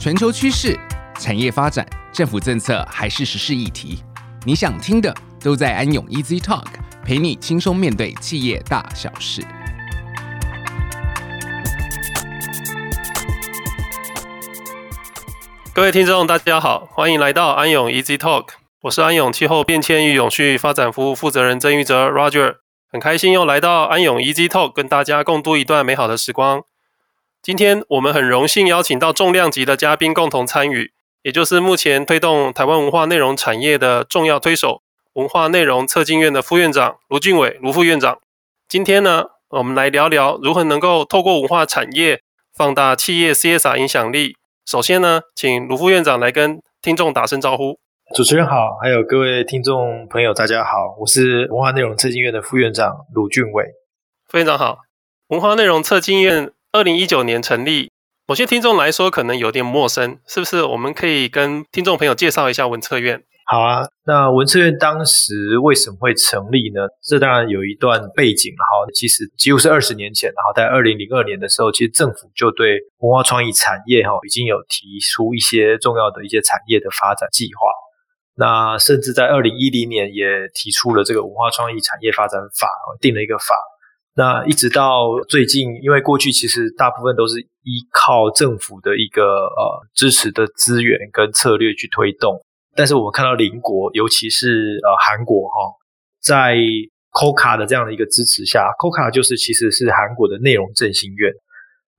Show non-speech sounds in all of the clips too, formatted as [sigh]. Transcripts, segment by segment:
全球趋势、产业发展、政府政策还是时事议题，你想听的都在安永 Easy Talk，陪你轻松面对企业大小事。各位听众，大家好，欢迎来到安永 Easy Talk，我是安永气候变迁与永续发展服务负责人曾玉哲 Roger。很开心又来到安永 Easy Talk，跟大家共度一段美好的时光。今天我们很荣幸邀请到重量级的嘉宾共同参与，也就是目前推动台湾文化内容产业的重要推手——文化内容策进院的副院长卢俊伟卢副院长。今天呢，我们来聊聊如何能够透过文化产业放大企业 CSR 影响力。首先呢，请卢副院长来跟听众打声招呼。主持人好，还有各位听众朋友，大家好，我是文化内容策进院的副院长卢俊伟。副院长好，文化内容策进院二零一九年成立，某些听众来说可能有点陌生，是不是？我们可以跟听众朋友介绍一下文策院。好啊，那文策院当时为什么会成立呢？这当然有一段背景，哈，其实几乎是二十年前，哈，在二零零二年的时候，其实政府就对文化创意产业，哈，已经有提出一些重要的一些产业的发展计划。那甚至在二零一零年也提出了这个文化创意产业发展法，定了一个法。那一直到最近，因为过去其实大部分都是依靠政府的一个呃支持的资源跟策略去推动。但是我们看到邻国，尤其是呃韩国哈，在 KOCA 的这样的一个支持下，KOCA 就是其实是韩国的内容振兴院。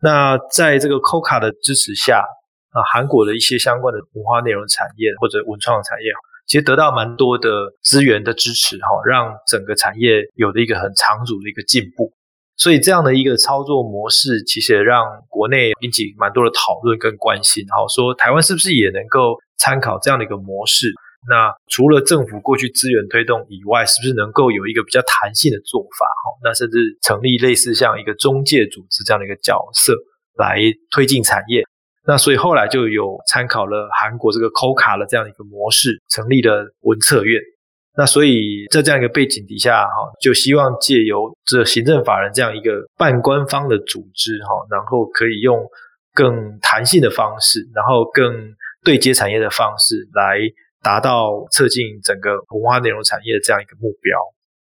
那在这个 KOCA 的支持下，啊，韩国的一些相关的文化内容产业或者文创产业，其实得到蛮多的资源的支持哈，让整个产业有了一个很长足的一个进步。所以这样的一个操作模式，其实也让国内引起蛮多的讨论跟关心。好，说台湾是不是也能够参考这样的一个模式？那除了政府过去资源推动以外，是不是能够有一个比较弹性的做法？哈，那甚至成立类似像一个中介组织这样的一个角色来推进产业。那所以后来就有参考了韩国这个 KOCA 的这样一个模式，成立了文策院。那所以在这样一个背景底下，哈，就希望借由这行政法人这样一个半官方的组织，哈，然后可以用更弹性的方式，然后更对接产业的方式，来达到策进整个文化内容产业的这样一个目标。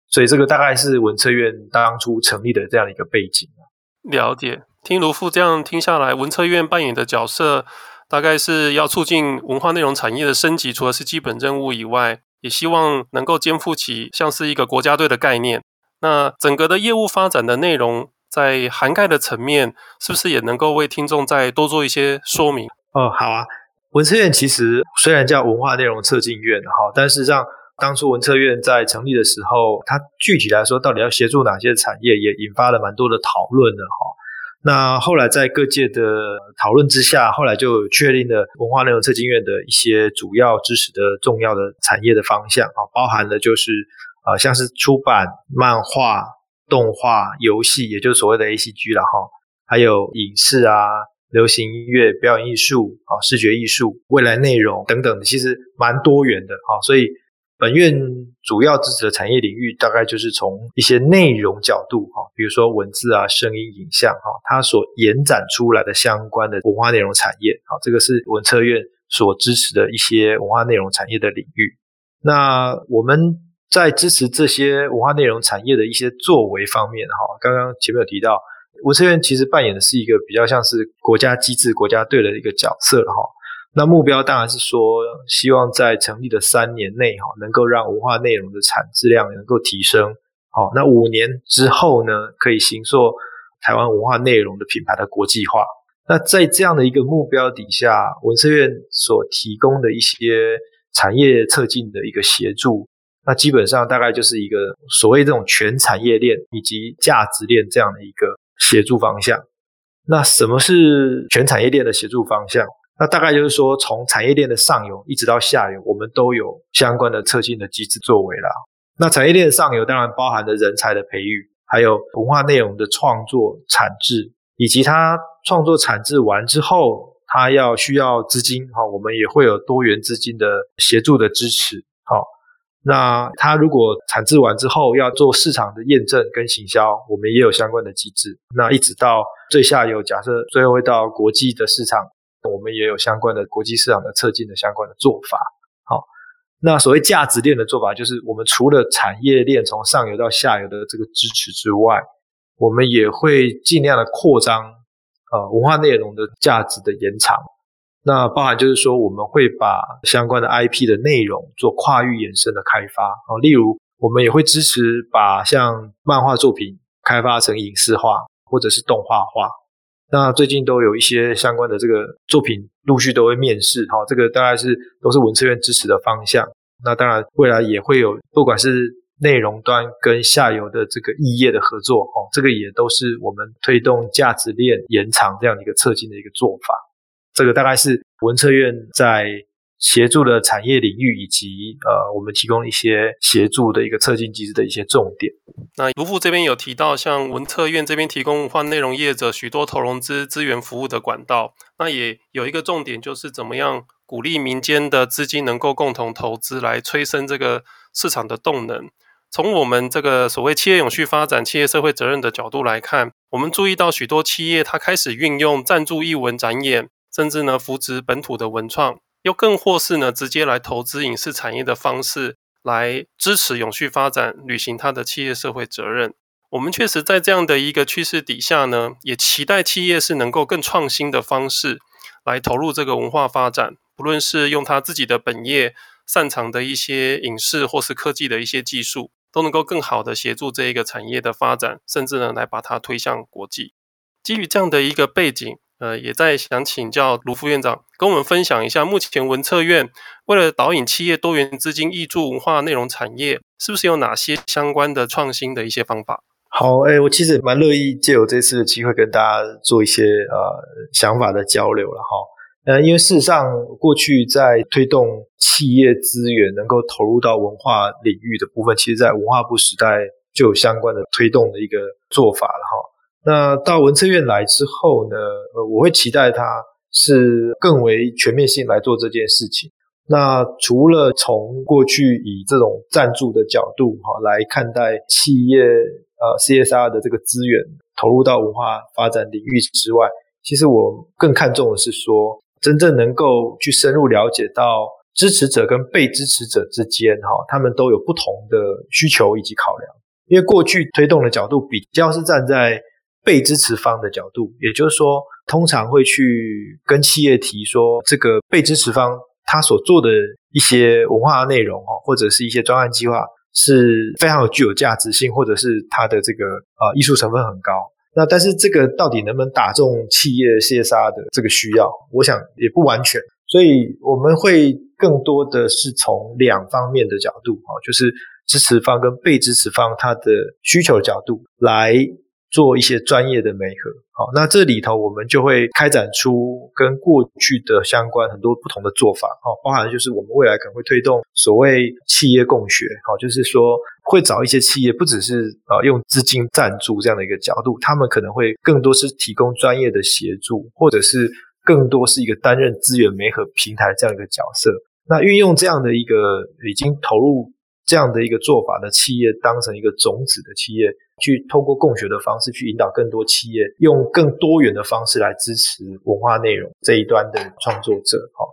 所以这个大概是文策院当初成立的这样一个背景。了解，听卢父这样听下来，文策院扮演的角色，大概是要促进文化内容产业的升级，除了是基本任务以外。也希望能够肩负起像是一个国家队的概念。那整个的业务发展的内容，在涵盖的层面，是不是也能够为听众再多做一些说明？哦，好啊。文策院其实虽然叫文化内容策进院，哈，但实际上当初文策院在成立的时候，它具体来说到底要协助哪些产业，也引发了蛮多的讨论的，哈。那后来在各界的讨论之下，后来就确定了文化内容策进院的一些主要支持的重要的产业的方向啊，包含了就是啊，像是出版、漫画、动画、游戏，也就是所谓的 ACG 了哈，还有影视啊、流行音乐、表演艺术啊、视觉艺术、未来内容等等，其实蛮多元的哈，所以。本院主要支持的产业领域，大概就是从一些内容角度，哈，比如说文字啊、声音、影像，哈，它所延展出来的相关的文化内容产业，好，这个是文策院所支持的一些文化内容产业的领域。那我们在支持这些文化内容产业的一些作为方面，哈，刚刚前面有提到，文策院其实扮演的是一个比较像是国家机制、国家队的一个角色，哈。那目标当然是说，希望在成立的三年内，哈，能够让文化内容的产质量能够提升。好，那五年之后呢，可以行塑台湾文化内容的品牌的国际化。那在这样的一个目标底下，文策院所提供的一些产业策进的一个协助，那基本上大概就是一个所谓这种全产业链以及价值链这样的一个协助方向。那什么是全产业链的协助方向？那大概就是说，从产业链的上游一直到下游，我们都有相关的策进的机制作为啦。那产业链上游当然包含了人才的培育，还有文化内容的创作、产制，以及它创作产制完之后，它要需要资金，哈，我们也会有多元资金的协助的支持，好。那它如果产制完之后要做市场的验证跟行销，我们也有相关的机制。那一直到最下游，假设最后会到国际的市场。我们也有相关的国际市场的策进的相关的做法。好，那所谓价值链的做法，就是我们除了产业链从上游到下游的这个支持之外，我们也会尽量的扩张呃文化内容的价值的延长。那包含就是说，我们会把相关的 IP 的内容做跨域衍生的开发啊，例如我们也会支持把像漫画作品开发成影视化或者是动画化。那最近都有一些相关的这个作品陆续都会面试，哈，这个大概是都是文策院支持的方向。那当然未来也会有，不管是内容端跟下游的这个异业的合作，哦，这个也都是我们推动价值链延长这样的一个策进的一个做法。这个大概是文策院在协助的产业领域，以及呃，我们提供一些协助的一个策进机制的一些重点。那卢副这边有提到，像文策院这边提供文化内容业者许多投融资资源服务的管道，那也有一个重点，就是怎么样鼓励民间的资金能够共同投资，来催生这个市场的动能。从我们这个所谓企业永续发展、企业社会责任的角度来看，我们注意到许多企业它开始运用赞助艺文展演。甚至呢，扶植本土的文创，又更或是呢，直接来投资影视产业的方式，来支持永续发展，履行它的企业社会责任。我们确实在这样的一个趋势底下呢，也期待企业是能够更创新的方式来投入这个文化发展，不论是用他自己的本业擅长的一些影视或是科技的一些技术，都能够更好的协助这一个产业的发展，甚至呢，来把它推向国际。基于这样的一个背景。呃，也在想请教卢副院长跟我们分享一下，目前文策院为了导引企业多元资金挹注文化内容产业，是不是有哪些相关的创新的一些方法？好，哎，我其实蛮乐意借由这次的机会跟大家做一些呃想法的交流了哈。呃，因为事实上过去在推动企业资源能够投入到文化领域的部分，其实在文化部时代就有相关的推动的一个做法了哈。那到文策院来之后呢，呃，我会期待他是更为全面性来做这件事情。那除了从过去以这种赞助的角度哈来看待企业呃 CSR 的这个资源投入到文化发展领域之外，其实我更看重的是说，真正能够去深入了解到支持者跟被支持者之间哈，他们都有不同的需求以及考量。因为过去推动的角度比较是站在被支持方的角度，也就是说，通常会去跟企业提说，这个被支持方他所做的一些文化内容哈，或者是一些专案计划是非常有具有价值性，或者是它的这个呃艺术成分很高。那但是这个到底能不能打中企业 CSR 的这个需要？我想也不完全。所以我们会更多的是从两方面的角度啊，就是支持方跟被支持方他的需求角度来。做一些专业的媒合，好，那这里头我们就会开展出跟过去的相关很多不同的做法，好，包含就是我们未来可能会推动所谓企业共学，好，就是说会找一些企业，不只是啊用资金赞助这样的一个角度，他们可能会更多是提供专业的协助，或者是更多是一个担任资源媒合平台这样一个角色。那运用这样的一个已经投入这样的一个做法的企业，当成一个种子的企业。去透过共学的方式去引导更多企业，用更多元的方式来支持文化内容这一端的创作者。哈，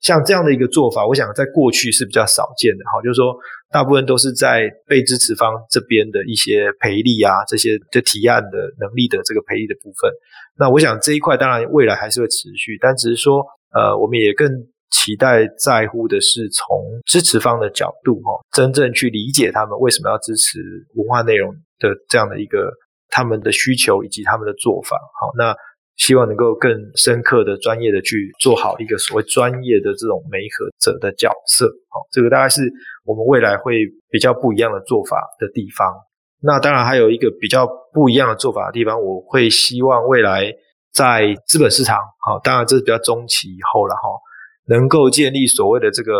像这样的一个做法，我想在过去是比较少见的。哈，就是说大部分都是在被支持方这边的一些培力啊，这些的提案的能力的这个培力的部分。那我想这一块当然未来还是会持续，但只是说，呃，我们也更。期待在乎的是从支持方的角度，哈，真正去理解他们为什么要支持文化内容的这样的一个他们的需求以及他们的做法，好，那希望能够更深刻的、专业的去做好一个所谓专业的这种媒合者的角色，好，这个大概是我们未来会比较不一样的做法的地方。那当然还有一个比较不一样的做法的地方，我会希望未来在资本市场，好，当然这是比较中期以后了，哈。能够建立所谓的这个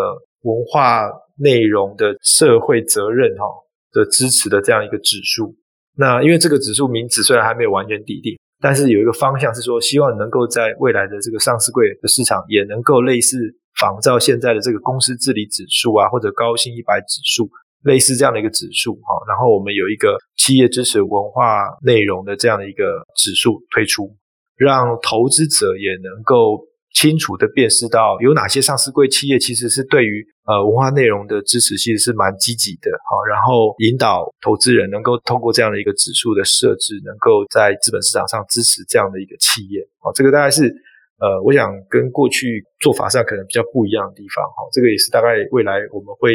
文化内容的社会责任哈的支持的这样一个指数，那因为这个指数名字虽然还没有完全底定，但是有一个方向是说，希望能够在未来的这个上市柜的市场也能够类似仿照现在的这个公司治理指数啊，或者高新一百指数，类似这样的一个指数哈，然后我们有一个企业支持文化内容的这样的一个指数推出，让投资者也能够。清楚的辨识到有哪些上市柜企业其实是对于呃文化内容的支持其实是蛮积极的，好，然后引导投资人能够通过这样的一个指数的设置，能够在资本市场上支持这样的一个企业，好，这个大概是呃我想跟过去做法上可能比较不一样的地方，好，这个也是大概未来我们会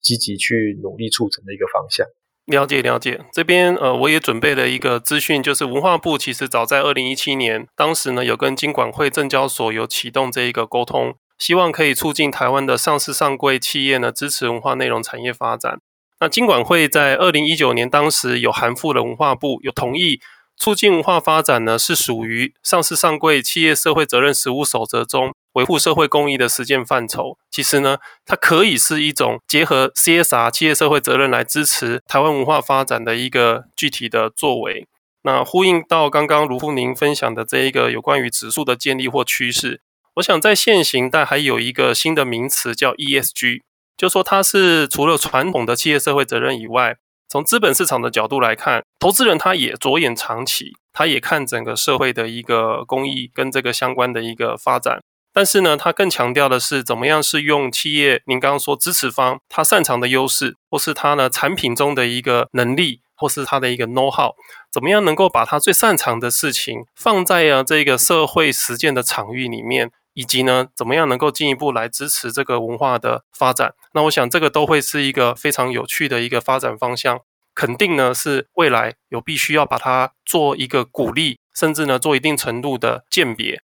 积极去努力促成的一个方向。了解了解，这边呃，我也准备了一个资讯，就是文化部其实早在二零一七年，当时呢有跟金管会、证交所有启动这一个沟通，希望可以促进台湾的上市上柜企业呢支持文化内容产业发展。那金管会在二零一九年当时有函复了文化部，有同意促进文化发展呢是属于上市上柜企业社会责任实务守则中。维护社会公益的实践范畴，其实呢，它可以是一种结合 CSR 企业社会责任来支持台湾文化发展的一个具体的作为。那呼应到刚刚卢富宁分享的这一个有关于指数的建立或趋势，我想在现行，但还有一个新的名词叫 ESG，就说它是除了传统的企业社会责任以外，从资本市场的角度来看，投资人他也着眼长期，他也看整个社会的一个公益跟这个相关的一个发展。但是呢，他更强调的是怎么样是用企业，您刚刚说支持方他擅长的优势，或是他呢产品中的一个能力，或是他的一个 know how，怎么样能够把他最擅长的事情放在啊这个社会实践的场域里面，以及呢怎么样能够进一步来支持这个文化的发展。那我想这个都会是一个非常有趣的一个发展方向，肯定呢是未来有必须要把它做一个鼓励，甚至呢做一定程度的鉴别。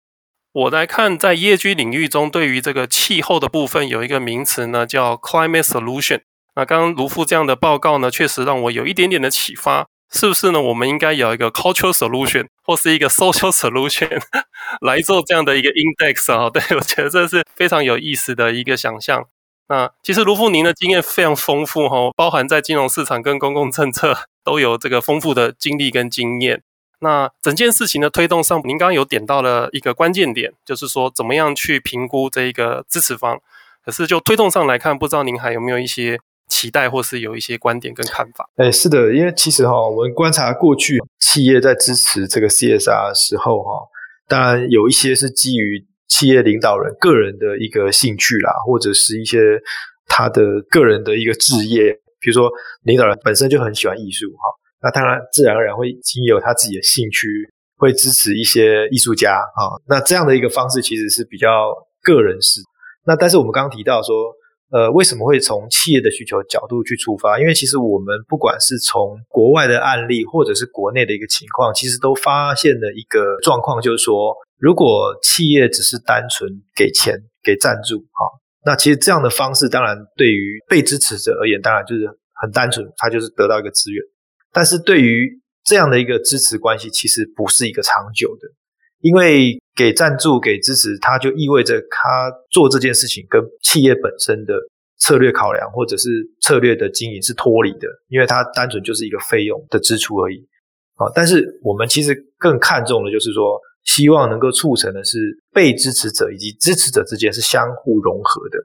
我来看，在业居领域中，对于这个气候的部分，有一个名词呢，叫 Climate Solution。那刚刚卢父这样的报告呢，确实让我有一点点的启发，是不是呢？我们应该有一个 Cultural Solution 或是一个 Social Solution [laughs] 来做这样的一个 Index 啊？对，我觉得这是非常有意思的一个想象。那其实卢富您的经验非常丰富哈，包含在金融市场跟公共政策都有这个丰富的经历跟经验。那整件事情的推动上，您刚刚有点到了一个关键点，就是说怎么样去评估这一个支持方。可是就推动上来看，不知道您还有没有一些期待，或是有一些观点跟看法？哎，是的，因为其实哈，我们观察过去企业在支持这个 CSR 的时候哈，当然有一些是基于企业领导人个人的一个兴趣啦，或者是一些他的个人的一个志业，比如说领导人本身就很喜欢艺术哈。那当然，自然而然会经有他自己的兴趣，会支持一些艺术家啊。那这样的一个方式其实是比较个人式。那但是我们刚刚提到说，呃，为什么会从企业的需求角度去出发？因为其实我们不管是从国外的案例，或者是国内的一个情况，其实都发现了一个状况，就是说，如果企业只是单纯给钱、给赞助，哈，那其实这样的方式，当然对于被支持者而言，当然就是很单纯，他就是得到一个资源。但是对于这样的一个支持关系，其实不是一个长久的，因为给赞助、给支持，它就意味着他做这件事情跟企业本身的策略考量或者是策略的经营是脱离的，因为它单纯就是一个费用的支出而已。啊，但是我们其实更看重的就是说，希望能够促成的是被支持者以及支持者之间是相互融合的。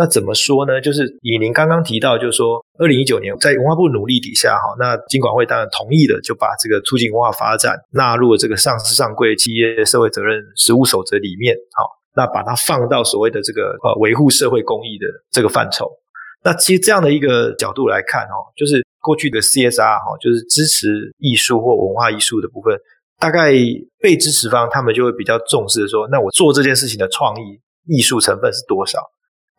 那怎么说呢？就是以您刚刚提到，就是说，二零一九年在文化部努力底下，哈，那金管会当然同意了，就把这个促进文化发展纳入了这个上市上柜企业社会责任实务守则里面，好，那把它放到所谓的这个呃维护社会公益的这个范畴。那其实这样的一个角度来看，哈，就是过去的 CSR，哈，就是支持艺术或文化艺术的部分，大概被支持方他们就会比较重视说，那我做这件事情的创意艺术成分是多少？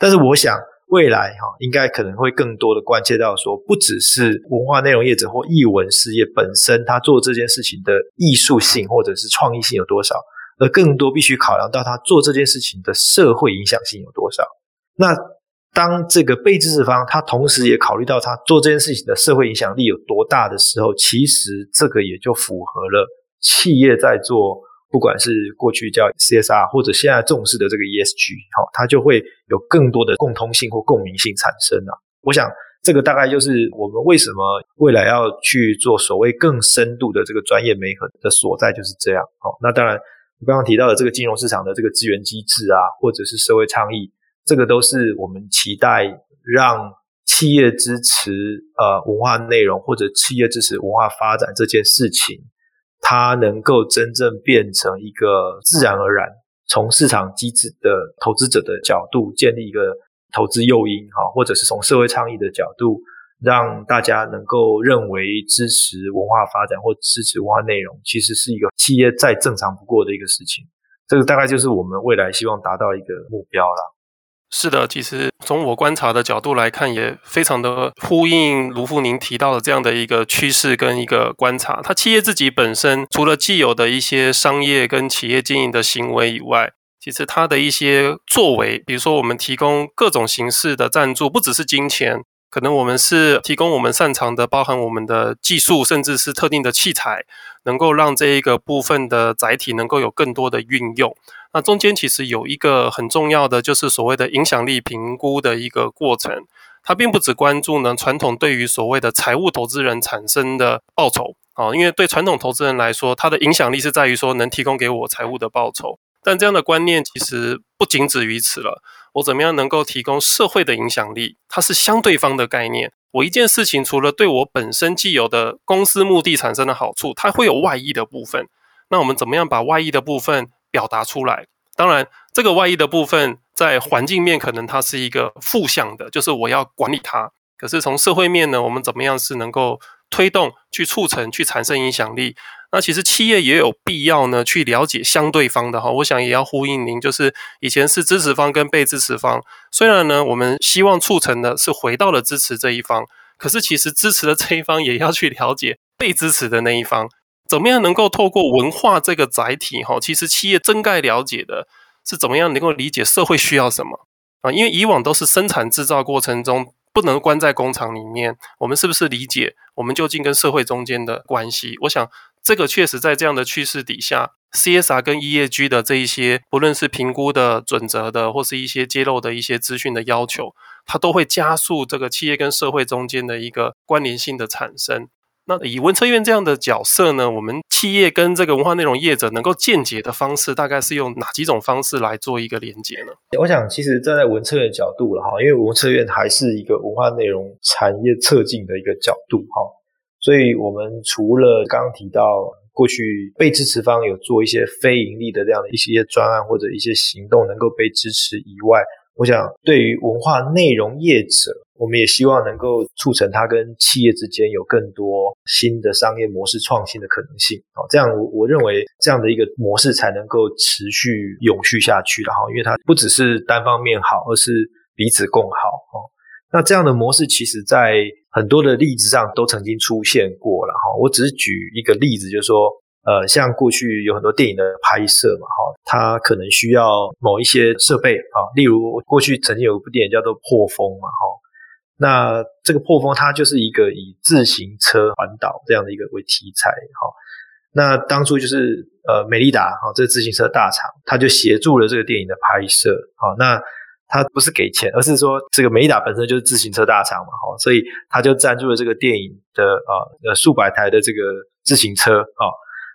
但是我想，未来哈应该可能会更多的关切到说，不只是文化内容业者或艺文事业本身，他做这件事情的艺术性或者是创意性有多少，而更多必须考量到他做这件事情的社会影响性有多少。那当这个被支持方他同时也考虑到他做这件事情的社会影响力有多大的时候，其实这个也就符合了企业在做。不管是过去叫 CSR，或者现在重视的这个 ESG，好，它就会有更多的共通性或共鸣性产生啊。我想这个大概就是我们为什么未来要去做所谓更深度的这个专业媒合的所在，就是这样。好，那当然，我刚刚提到的这个金融市场的这个资源机制啊，或者是社会倡议，这个都是我们期待让企业支持呃文化内容，或者企业支持文化发展这件事情。它能够真正变成一个自然而然从市场机制的投资者的角度建立一个投资诱因哈，或者是从社会倡议的角度，让大家能够认为支持文化发展或支持文化内容，其实是一个企业再正常不过的一个事情。这个大概就是我们未来希望达到一个目标啦。是的，其实从我观察的角度来看，也非常的呼应卢富您提到的这样的一个趋势跟一个观察。他企业自己本身除了既有的一些商业跟企业经营的行为以外，其实他的一些作为，比如说我们提供各种形式的赞助，不只是金钱，可能我们是提供我们擅长的，包含我们的技术，甚至是特定的器材，能够让这一个部分的载体能够有更多的运用。那中间其实有一个很重要的，就是所谓的影响力评估的一个过程。它并不只关注呢传统对于所谓的财务投资人产生的报酬啊，因为对传统投资人来说，它的影响力是在于说能提供给我财务的报酬。但这样的观念其实不仅止于此了。我怎么样能够提供社会的影响力？它是相对方的概念。我一件事情除了对我本身既有的公司目的产生的好处，它会有外溢的部分。那我们怎么样把外溢的部分表达出来，当然，这个外溢的部分在环境面可能它是一个负向的，就是我要管理它。可是从社会面呢，我们怎么样是能够推动、去促成、去产生影响力？那其实企业也有必要呢，去了解相对方的哈。我想也要呼应您，就是以前是支持方跟被支持方，虽然呢，我们希望促成的是回到了支持这一方，可是其实支持的这一方也要去了解被支持的那一方。怎么样能够透过文化这个载体哈？其实企业真该了解的是怎么样能够理解社会需要什么啊？因为以往都是生产制造过程中不能关在工厂里面，我们是不是理解我们究竟跟社会中间的关系？我想这个确实在这样的趋势底下，CSR 跟 E A G 的这一些不论是评估的准则的，或是一些揭露的一些资讯的要求，它都会加速这个企业跟社会中间的一个关联性的产生。那以文策院这样的角色呢，我们企业跟这个文化内容业者能够间接的方式，大概是用哪几种方式来做一个连接呢？我想，其实站在文策院的角度了哈，因为文策院还是一个文化内容产业策进的一个角度哈，所以我们除了刚刚提到过去被支持方有做一些非盈利的这样的一些专案或者一些行动能够被支持以外，我想对于文化内容业者。我们也希望能够促成它跟企业之间有更多新的商业模式创新的可能性，好，这样我我认为这样的一个模式才能够持续永续下去了哈，因为它不只是单方面好，而是彼此共好哈。那这样的模式其实在很多的例子上都曾经出现过了哈。我只是举一个例子，就是说，呃，像过去有很多电影的拍摄嘛哈，它可能需要某一些设备啊，例如过去曾经有一部电影叫做《破风》嘛哈。那这个破风，它就是一个以自行车环岛这样的一个为题材，哈。那当初就是呃美利达哈，这个自行车大厂，它就协助了这个电影的拍摄，好，那它不是给钱，而是说这个美利达本身就是自行车大厂嘛，哈，所以它就赞助了这个电影的啊呃数百台的这个自行车，啊。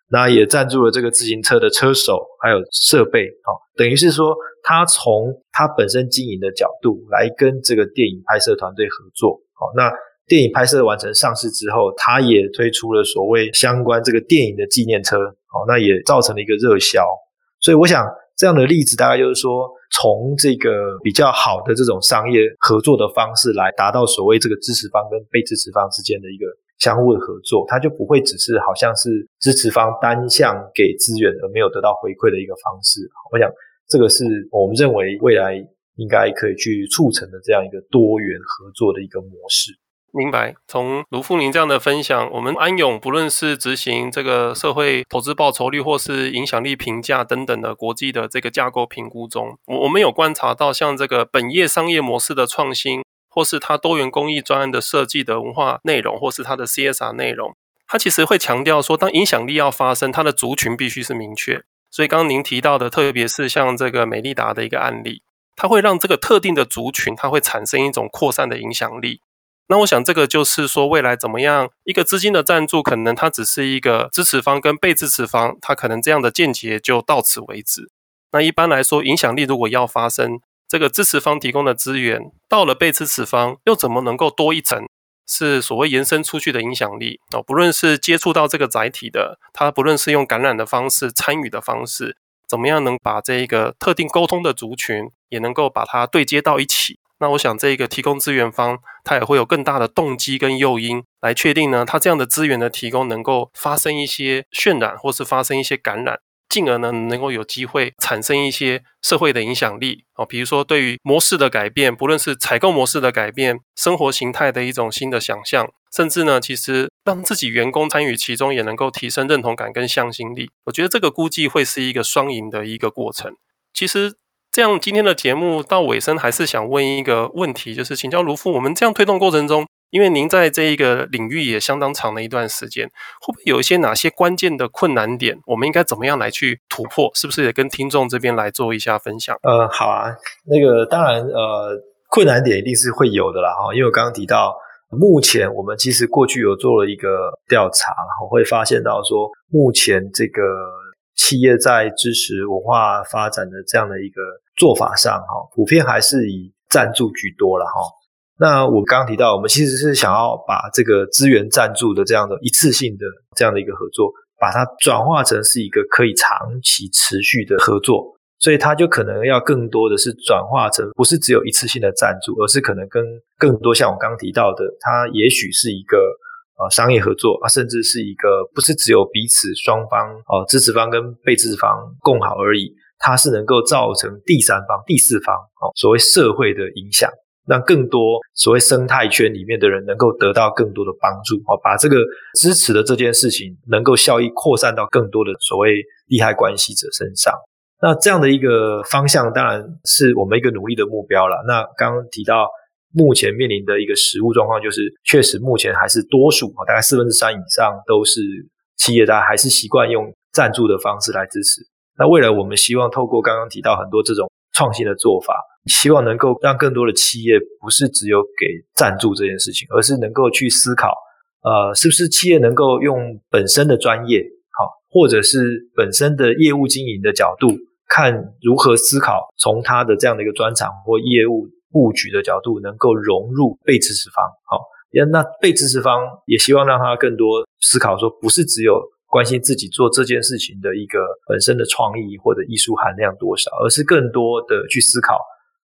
那也赞助了这个自行车的车手，还有设备，哦，等于是说，他从他本身经营的角度来跟这个电影拍摄团队合作，哦，那电影拍摄完成上市之后，他也推出了所谓相关这个电影的纪念车，哦，那也造成了一个热销。所以我想这样的例子大概就是说，从这个比较好的这种商业合作的方式来达到所谓这个支持方跟被支持方之间的一个。相互的合作，它就不会只是好像是支持方单向给资源而没有得到回馈的一个方式。我想，这个是我们认为未来应该可以去促成的这样一个多元合作的一个模式。明白。从卢富宁这样的分享，我们安永不论是执行这个社会投资报酬率或是影响力评价等等的国际的这个架构评估中，我我们有观察到，像这个本业商业模式的创新。或是它多元公益专案的设计的文化内容，或是它的 CSR 内容，它其实会强调说，当影响力要发生，它的族群必须是明确。所以刚刚您提到的，特别是像这个美利达的一个案例，它会让这个特定的族群，它会产生一种扩散的影响力。那我想这个就是说，未来怎么样一个资金的赞助，可能它只是一个支持方跟被支持方，它可能这样的见解就到此为止。那一般来说，影响力如果要发生，这个支持方提供的资源到了被支持方，又怎么能够多一层？是所谓延伸出去的影响力哦。不论是接触到这个载体的，他不论是用感染的方式、参与的方式，怎么样能把这一个特定沟通的族群也能够把它对接到一起。那我想，这一个提供资源方，他也会有更大的动机跟诱因来确定呢，他这样的资源的提供能够发生一些渲染，或是发生一些感染。进而呢，能够有机会产生一些社会的影响力哦，比如说对于模式的改变，不论是采购模式的改变、生活形态的一种新的想象，甚至呢，其实让自己员工参与其中，也能够提升认同感跟向心力。我觉得这个估计会是一个双赢的一个过程。其实这样，今天的节目到尾声，还是想问一个问题，就是请教卢副，我们这样推动过程中。因为您在这一个领域也相当长的一段时间，会不会有一些哪些关键的困难点？我们应该怎么样来去突破？是不是也跟听众这边来做一下分享？呃，好啊，那个当然，呃，困难点一定是会有的啦，哈，因为我刚刚提到，目前我们其实过去有做了一个调查，然后会发现到说，目前这个企业在支持文化发展的这样的一个做法上，哈，普遍还是以赞助居多了，哈。那我刚刚提到，我们其实是想要把这个资源赞助的这样的一次性的这样的一个合作，把它转化成是一个可以长期持续的合作，所以它就可能要更多的是转化成不是只有一次性的赞助，而是可能跟更多像我刚刚提到的，它也许是一个呃商业合作啊，甚至是一个不是只有彼此双方哦支持方跟被支持方共好而已，它是能够造成第三方、第四方哦所谓社会的影响。让更多所谓生态圈里面的人能够得到更多的帮助，哦，把这个支持的这件事情能够效益扩散到更多的所谓利害关系者身上。那这样的一个方向当然是我们一个努力的目标了。那刚刚提到目前面临的一个实务状况，就是确实目前还是多数大概四分之三以上都是企业，家还是习惯用赞助的方式来支持。那未来我们希望透过刚刚提到很多这种创新的做法。希望能够让更多的企业不是只有给赞助这件事情，而是能够去思考，呃，是不是企业能够用本身的专业，好，或者是本身的业务经营的角度，看如何思考，从他的这样的一个专长或业务布局的角度，能够融入被支持方，好，那被支持方也希望让他更多思考，说不是只有关心自己做这件事情的一个本身的创意或者艺术含量多少，而是更多的去思考。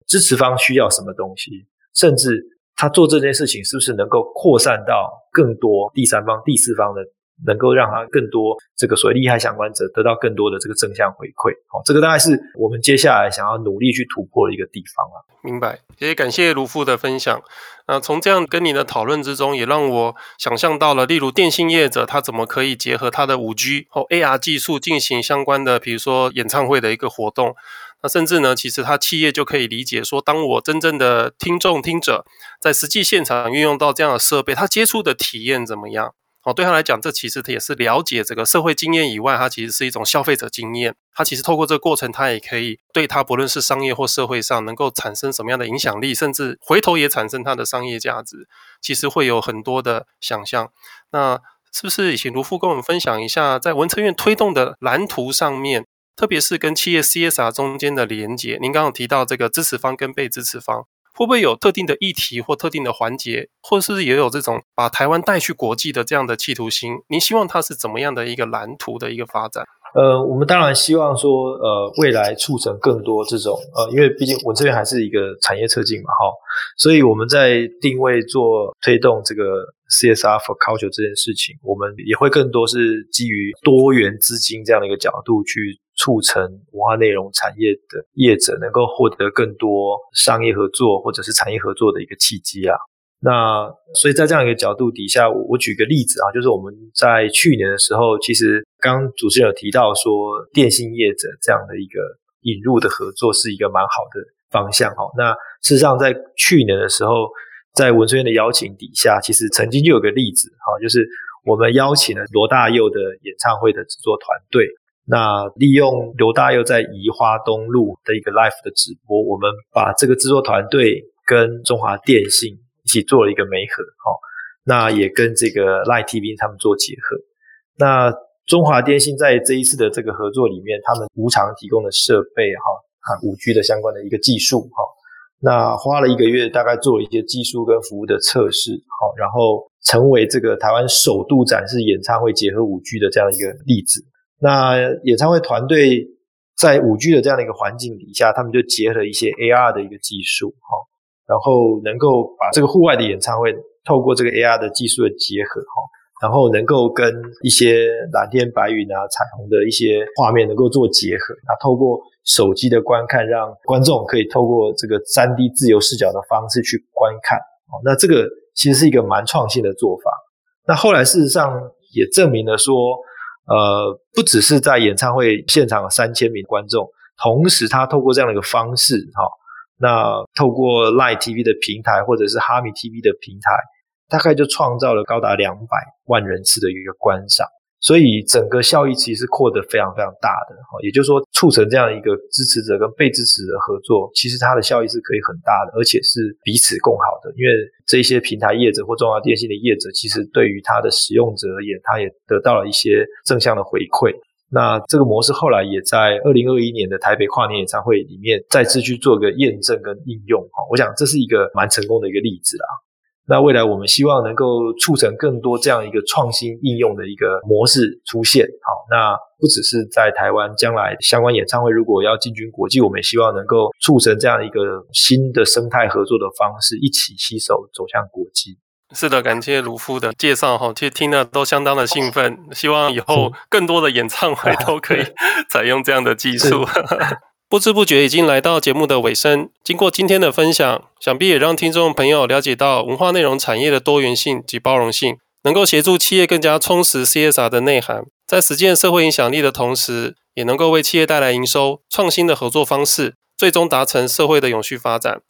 支持方需要什么东西，甚至他做这件事情是不是能够扩散到更多第三方、第四方的，能够让他更多这个所谓利害相关者得到更多的这个正向回馈。好，这个大概是我们接下来想要努力去突破的一个地方啊。明白，也感谢卢副的分享。那从这样跟你的讨论之中，也让我想象到了，例如电信业者他怎么可以结合他的五 G 或 AR 技术进行相关的，比如说演唱会的一个活动。那甚至呢，其实他企业就可以理解说，当我真正的听众听者在实际现场运用到这样的设备，他接触的体验怎么样？哦，对他来讲，这其实也是了解这个社会经验以外，它其实是一种消费者经验。他其实透过这个过程，他也可以对他不论是商业或社会上能够产生什么样的影响力，甚至回头也产生它的商业价值，其实会有很多的想象。那是不是请卢副跟我们分享一下，在文策院推动的蓝图上面？特别是跟企业 CSR 中间的连接，您刚刚有提到这个支持方跟被支持方，会不会有特定的议题或特定的环节，或者是也有这种把台湾带去国际的这样的企图心？您希望它是怎么样的一个蓝图的一个发展？呃，我们当然希望说，呃，未来促成更多这种，呃，因为毕竟我这边还是一个产业策进嘛，哈，所以我们在定位做推动这个 CSR for culture 这件事情，我们也会更多是基于多元资金这样的一个角度去。促成文化内容产业的业者能够获得更多商业合作或者是产业合作的一个契机啊。那所以在这样一个角度底下，我我举个例子啊，就是我们在去年的时候，其实刚主持人有提到说，电信业者这样的一个引入的合作是一个蛮好的方向哈。那事实上在去年的时候，在文策院的邀请底下，其实曾经就有个例子哈，就是我们邀请了罗大佑的演唱会的制作团队。那利用刘大佑在宜花东路的一个 live 的直播，我们把这个制作团队跟中华电信一起做了一个媒合，哈，那也跟这个 Line TV 他们做结合。那中华电信在这一次的这个合作里面，他们无偿提供的设备，哈，啊，五 G 的相关的一个技术，哈，那花了一个月，大概做了一些技术跟服务的测试，好，然后成为这个台湾首度展示演唱会结合五 G 的这样一个例子。那演唱会团队在五 G 的这样的一个环境底下，他们就结合一些 AR 的一个技术，哈，然后能够把这个户外的演唱会透过这个 AR 的技术的结合，哈，然后能够跟一些蓝天白云啊、彩虹的一些画面能够做结合，那透过手机的观看，让观众可以透过这个 3D 自由视角的方式去观看，哦，那这个其实是一个蛮创新的做法。那后来事实上也证明了说。呃，不只是在演唱会现场三千名观众，同时他透过这样的一个方式，哈，那透过 Line TV 的平台或者是哈米 TV 的平台，大概就创造了高达两百万人次的一个观赏。所以整个效益其实扩得非常非常大的，哈也就是说促成这样一个支持者跟被支持的合作，其实它的效益是可以很大的，而且是彼此共好的。因为这些平台业者或中华电信的业者，其实对于它的使用者而言，他也得到了一些正向的回馈。那这个模式后来也在二零二一年的台北跨年演唱会里面再次去做个验证跟应用，哈我想这是一个蛮成功的一个例子啦。那未来我们希望能够促成更多这样一个创新应用的一个模式出现。好，那不只是在台湾，将来相关演唱会如果要进军国际，我们也希望能够促成这样一个新的生态合作的方式，一起携手走向国际。是的，感谢卢夫的介绍哈，其实听了都相当的兴奋，希望以后更多的演唱会都可以 [laughs] 采用这样的技术。不知不觉已经来到节目的尾声。经过今天的分享，想必也让听众朋友了解到文化内容产业的多元性及包容性，能够协助企业更加充实 CSR 的内涵，在实践社会影响力的同时，也能够为企业带来营收、创新的合作方式，最终达成社会的永续发展。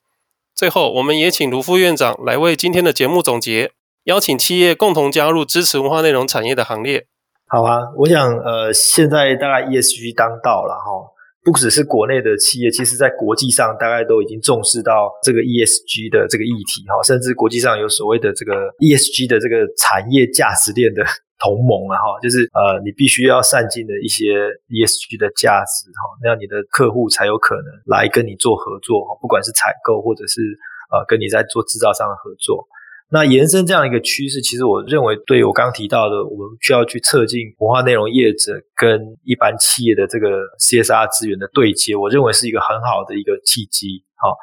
最后，我们也请卢副院长来为今天的节目总结，邀请企业共同加入支持文化内容产业的行列。好啊，我想呃，现在大概 ESG 当道了哈。不只是国内的企业，其实在国际上大概都已经重视到这个 ESG 的这个议题哈，甚至国际上有所谓的这个 ESG 的这个产业价值链的同盟啊哈，就是呃你必须要善尽的一些 ESG 的价值哈，那样你的客户才有可能来跟你做合作哈，不管是采购或者是呃跟你在做制造上的合作。那延伸这样一个趋势，其实我认为，对我刚刚提到的，我们需要去策进文化内容业者跟一般企业的这个 CSR 资源的对接，我认为是一个很好的一个契机。好，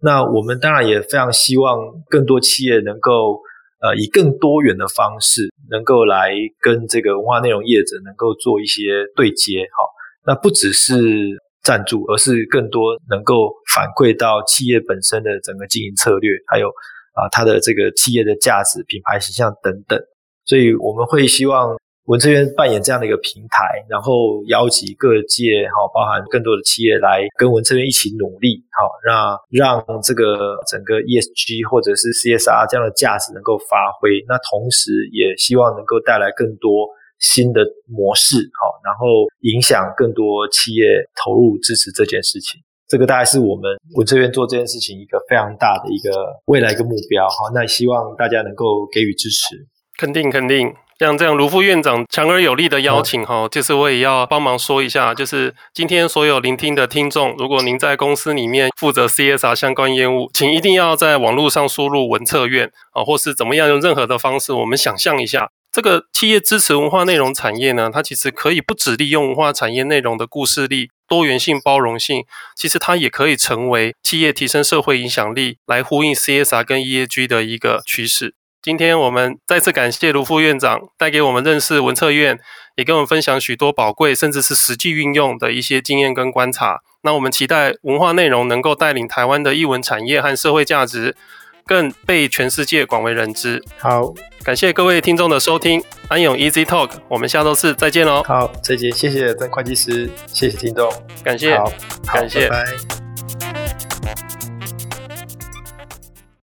那我们当然也非常希望更多企业能够呃以更多元的方式，能够来跟这个文化内容业者能够做一些对接。好，那不只是赞助，而是更多能够反馈到企业本身的整个经营策略，还有。啊，它的这个企业的价值、品牌形象等等，所以我们会希望文策院扮演这样的一个平台，然后邀集各界，哈，包含更多的企业来跟文策院一起努力，好，让让这个整个 ESG 或者是 CSR 这样的价值能够发挥。那同时也希望能够带来更多新的模式，好，然后影响更多企业投入支持这件事情。这个大概是我们我这边做这件事情一个非常大的一个未来一个目标哈，那希望大家能够给予支持，肯定肯定。像这样卢副院长强而有力的邀请哈，就是我也要帮忙说一下，就是今天所有聆听的听众，如果您在公司里面负责 CSR 相关业务，请一定要在网络上输入文策院啊，或是怎么样用任何的方式，我们想象一下。这个企业支持文化内容产业呢，它其实可以不只利用文化产业内容的故事力、多元性、包容性，其实它也可以成为企业提升社会影响力，来呼应 CSR 跟 EAG 的一个趋势。今天我们再次感谢卢副院长带给我们认识文策院，也跟我们分享许多宝贵甚至是实际运用的一些经验跟观察。那我们期待文化内容能够带领台湾的艺文产业和社会价值。更被全世界广为人知。好，感谢各位听众的收听，安永 Easy Talk，我们下周四再见喽。好，再见，谢谢曾会计师，谢谢听众，感谢，好，感谢，拜拜。